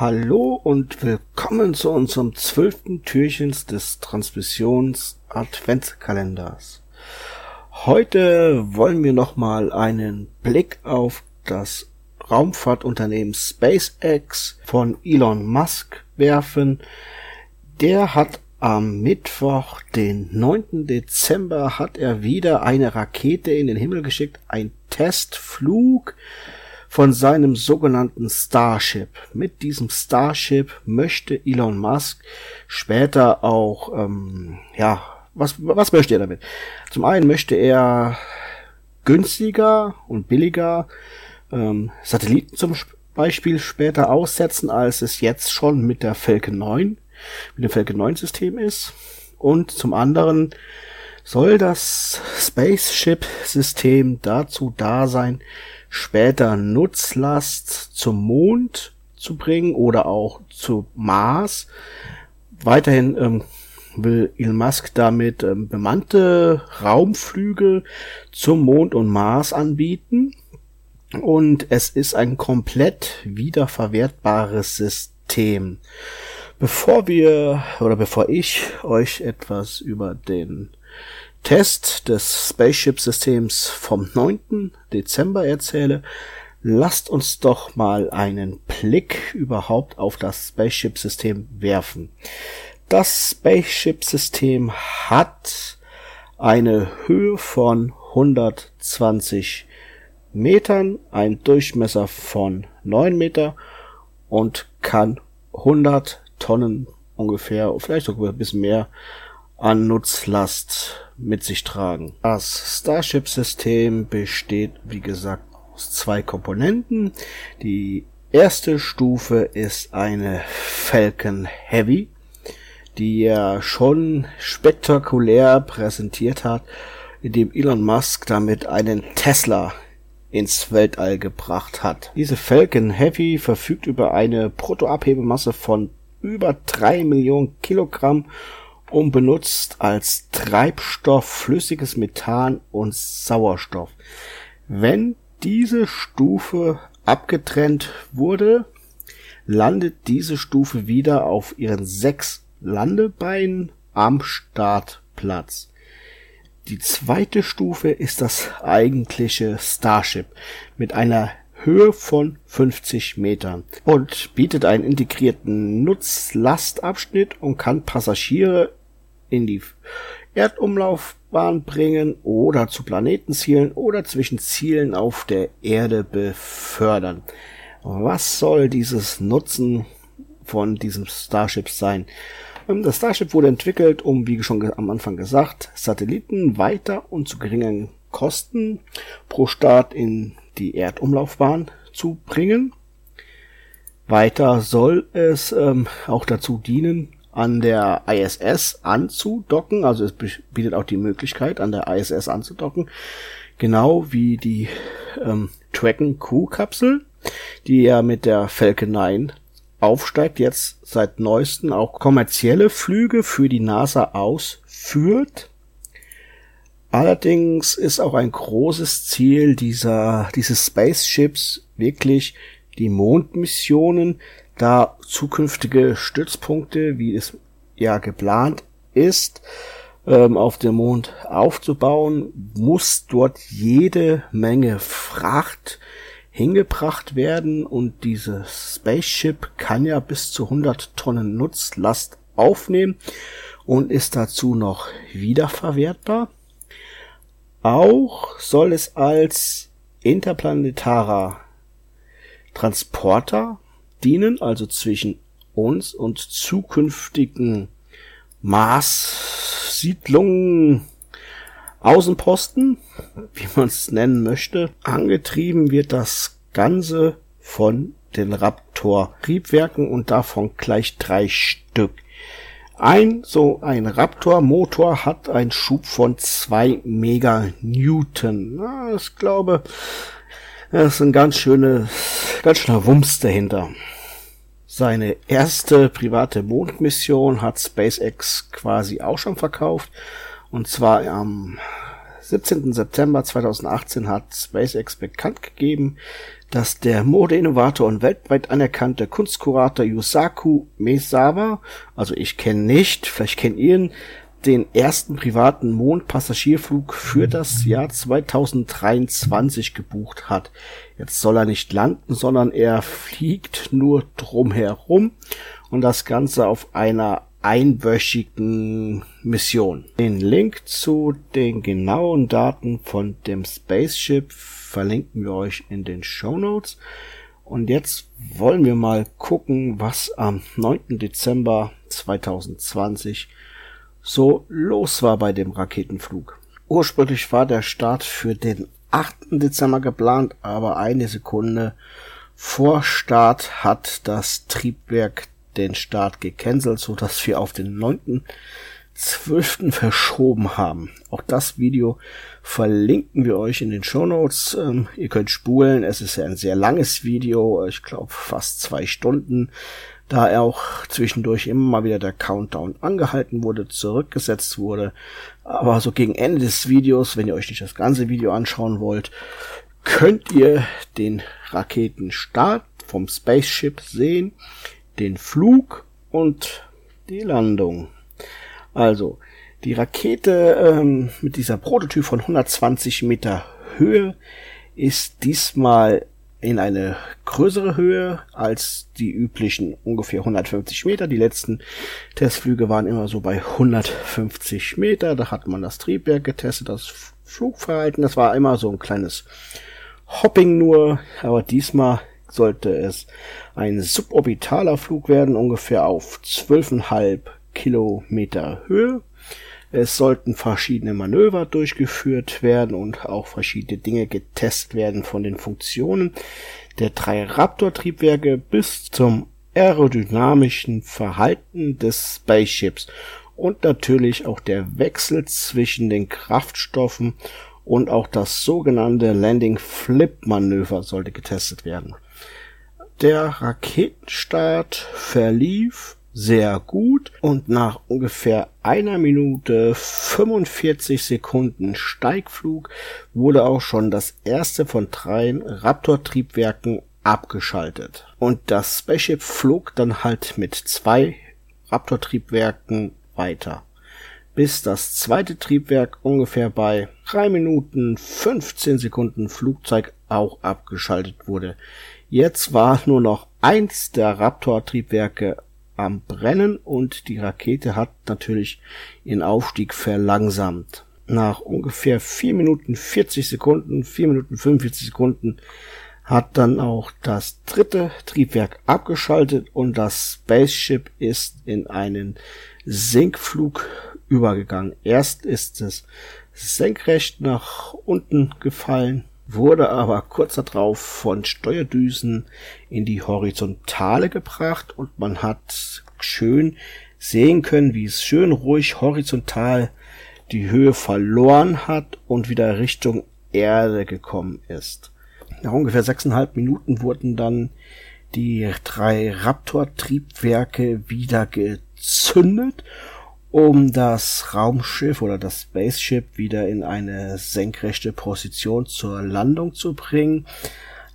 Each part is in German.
Hallo und willkommen zu unserem zwölften Türchens des Transmissions Adventskalenders. Heute wollen wir nochmal einen Blick auf das Raumfahrtunternehmen SpaceX von Elon Musk werfen. Der hat am Mittwoch, den 9. Dezember, hat er wieder eine Rakete in den Himmel geschickt, ein Testflug von seinem sogenannten Starship. Mit diesem Starship möchte Elon Musk später auch, ähm, ja, was, was möchte er damit? Zum einen möchte er günstiger und billiger ähm, Satelliten zum Beispiel später aussetzen, als es jetzt schon mit der Falcon 9, mit dem Falcon 9 System ist. Und zum anderen soll das Spaceship System dazu da sein, später Nutzlast zum Mond zu bringen oder auch zu Mars. Weiterhin ähm, will Elon Musk damit ähm, bemannte Raumflüge zum Mond und Mars anbieten. Und es ist ein komplett wiederverwertbares System. Bevor wir oder bevor ich euch etwas über den Test des Spaceship-Systems vom 9. Dezember erzähle, lasst uns doch mal einen Blick überhaupt auf das Spaceship-System werfen. Das Spaceship-System hat eine Höhe von 120 Metern, ein Durchmesser von 9 Meter und kann 100 Tonnen ungefähr, vielleicht sogar ein bisschen mehr an Nutzlast mit sich tragen. Das Starship-System besteht, wie gesagt, aus zwei Komponenten. Die erste Stufe ist eine Falcon Heavy, die er schon spektakulär präsentiert hat, indem Elon Musk damit einen Tesla ins Weltall gebracht hat. Diese Falcon Heavy verfügt über eine Bruttoabhebemasse von über drei Millionen Kilogramm und benutzt als Treibstoff flüssiges Methan und Sauerstoff. Wenn diese Stufe abgetrennt wurde, landet diese Stufe wieder auf ihren sechs Landebeinen am Startplatz. Die zweite Stufe ist das eigentliche Starship mit einer Höhe von 50 Metern und bietet einen integrierten Nutzlastabschnitt und kann Passagiere in die Erdumlaufbahn bringen oder zu Planetenzielen oder zwischen Zielen auf der Erde befördern. Was soll dieses Nutzen von diesem Starship sein? Ähm, das Starship wurde entwickelt, um, wie schon am Anfang gesagt, Satelliten weiter und zu geringen Kosten pro Start in die Erdumlaufbahn zu bringen. Weiter soll es ähm, auch dazu dienen, an der ISS anzudocken. Also es bietet auch die Möglichkeit, an der ISS anzudocken. Genau wie die ähm, Dragon Crew Kapsel, die ja mit der Falcon 9 aufsteigt, jetzt seit neuesten auch kommerzielle Flüge für die NASA ausführt. Allerdings ist auch ein großes Ziel dieser, dieses Spaceships wirklich die Mondmissionen da zukünftige Stützpunkte, wie es ja geplant ist, ähm, auf dem Mond aufzubauen, muss dort jede Menge Fracht hingebracht werden und dieses Spaceship kann ja bis zu 100 Tonnen Nutzlast aufnehmen und ist dazu noch wiederverwertbar. Auch soll es als interplanetarer Transporter dienen, also zwischen uns und zukünftigen Mars-Siedlungen, Außenposten, wie man es nennen möchte. Angetrieben wird das Ganze von den Raptor-Triebwerken und davon gleich drei Stück. Ein so ein Raptor-Motor hat einen Schub von zwei Meganewton. Na, ich glaube, das ist ein ganz schöne, ganz schöner Wumms dahinter. Seine erste private Mondmission hat SpaceX quasi auch schon verkauft. Und zwar am 17. September 2018 hat SpaceX bekannt gegeben, dass der Modeinnovator und weltweit anerkannte Kunstkurator Yusaku Mesawa, also ich kenne nicht, vielleicht kennt ihr ihn, den ersten privaten Mondpassagierflug für das Jahr 2023 gebucht hat. Jetzt soll er nicht landen, sondern er fliegt nur drumherum und das Ganze auf einer einwöchigen Mission. Den Link zu den genauen Daten von dem Spaceship verlinken wir euch in den Show Notes. Und jetzt wollen wir mal gucken, was am 9. Dezember 2020 so los war bei dem Raketenflug. Ursprünglich war der Start für den 8. Dezember geplant, aber eine Sekunde vor Start hat das Triebwerk den Start gecancelt, so dass wir auf den 9.12. verschoben haben. Auch das Video verlinken wir euch in den Show Notes. Ähm, ihr könnt spulen. Es ist ja ein sehr langes Video. Ich glaube fast zwei Stunden. Da er auch zwischendurch immer mal wieder der Countdown angehalten wurde, zurückgesetzt wurde. Aber so gegen Ende des Videos, wenn ihr euch nicht das ganze Video anschauen wollt, könnt ihr den Raketenstart vom Spaceship sehen den Flug und die Landung. Also, die Rakete ähm, mit dieser Prototyp von 120 Meter Höhe ist diesmal in eine größere Höhe als die üblichen ungefähr 150 Meter. Die letzten Testflüge waren immer so bei 150 Meter. Da hat man das Triebwerk getestet, das Flugverhalten. Das war immer so ein kleines Hopping nur, aber diesmal sollte es ein suborbitaler Flug werden, ungefähr auf 12,5 Kilometer Höhe. Es sollten verschiedene Manöver durchgeführt werden und auch verschiedene Dinge getestet werden von den Funktionen der drei Raptor-Triebwerke bis zum aerodynamischen Verhalten des Spaceships und natürlich auch der Wechsel zwischen den Kraftstoffen und auch das sogenannte Landing Flip Manöver sollte getestet werden. Der Raketenstart verlief sehr gut und nach ungefähr einer Minute 45 Sekunden Steigflug wurde auch schon das erste von drei Raptor-Triebwerken abgeschaltet. Und das Spaceship flog dann halt mit zwei Raptor-Triebwerken weiter. Bis das zweite Triebwerk ungefähr bei drei Minuten 15 Sekunden Flugzeug auch abgeschaltet wurde. Jetzt war nur noch eins der Raptor-Triebwerke am Brennen und die Rakete hat natürlich ihren Aufstieg verlangsamt. Nach ungefähr vier Minuten 40 Sekunden, vier Minuten 45 Sekunden hat dann auch das dritte Triebwerk abgeschaltet und das Spaceship ist in einen Sinkflug übergegangen. Erst ist es senkrecht nach unten gefallen wurde aber kurz darauf von Steuerdüsen in die Horizontale gebracht und man hat schön sehen können, wie es schön ruhig horizontal die Höhe verloren hat und wieder Richtung Erde gekommen ist. Nach ungefähr sechseinhalb Minuten wurden dann die drei Raptor-Triebwerke wieder gezündet um das Raumschiff oder das Spaceship wieder in eine senkrechte Position zur Landung zu bringen.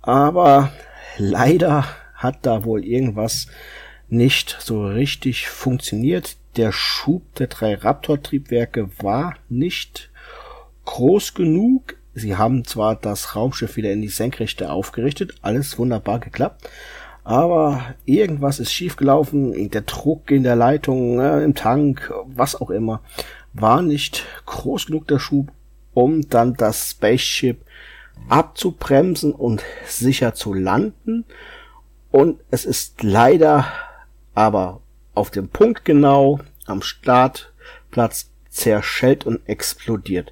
Aber leider hat da wohl irgendwas nicht so richtig funktioniert. Der Schub der drei Raptor-Triebwerke war nicht groß genug. Sie haben zwar das Raumschiff wieder in die Senkrechte aufgerichtet, alles wunderbar geklappt, aber irgendwas ist schiefgelaufen, der Druck in der Leitung, äh, im Tank, was auch immer, war nicht groß genug der Schub, um dann das Spaceship abzubremsen und sicher zu landen. Und es ist leider aber auf dem Punkt genau am Startplatz zerschellt und explodiert.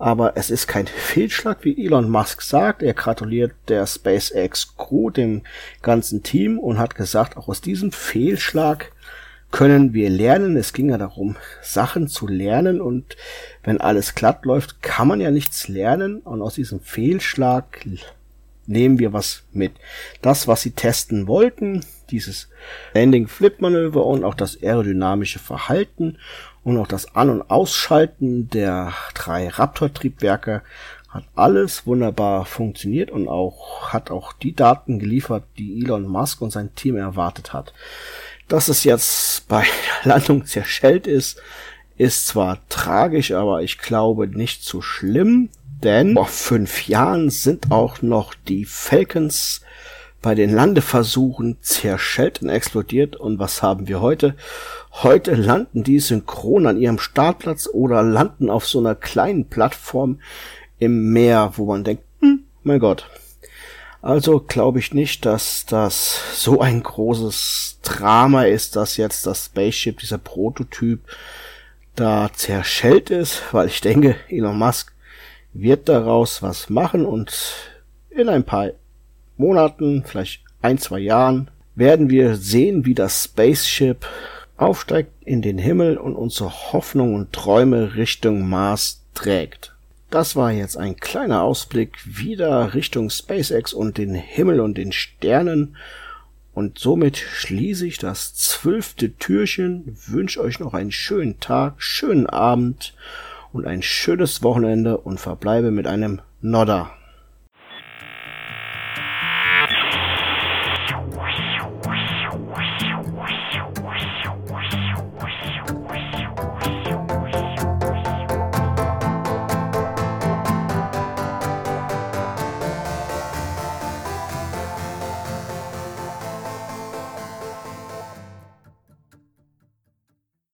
Aber es ist kein Fehlschlag, wie Elon Musk sagt. Er gratuliert der SpaceX Crew, dem ganzen Team und hat gesagt, auch aus diesem Fehlschlag können wir lernen. Es ging ja darum, Sachen zu lernen und wenn alles glatt läuft, kann man ja nichts lernen und aus diesem Fehlschlag nehmen wir was mit. Das, was sie testen wollten, dieses Landing Flip Manöver und auch das aerodynamische Verhalten und auch das An- und Ausschalten der drei Raptor-Triebwerke Hat alles wunderbar funktioniert und auch hat auch die Daten geliefert, die Elon Musk und sein Team erwartet hat. Dass es jetzt bei Landung zerschellt ist, ist zwar tragisch, aber ich glaube nicht so schlimm, denn vor fünf Jahren sind auch noch die Falcons bei den Landeversuchen zerschellt und explodiert. Und was haben wir heute? Heute landen die synchron an ihrem Startplatz oder landen auf so einer kleinen Plattform im Meer, wo man denkt, hm, mein Gott. Also glaube ich nicht, dass das so ein großes Drama ist, dass jetzt das Spaceship, dieser Prototyp, da zerschellt ist, weil ich denke, Elon Musk wird daraus was machen und in ein paar Monaten, vielleicht ein, zwei Jahren, werden wir sehen, wie das Spaceship aufsteigt in den Himmel und unsere Hoffnung und Träume Richtung Mars trägt. Das war jetzt ein kleiner Ausblick wieder Richtung SpaceX und den Himmel und den Sternen. Und somit schließe ich das zwölfte Türchen, wünsche euch noch einen schönen Tag, schönen Abend und ein schönes Wochenende und verbleibe mit einem Nodder.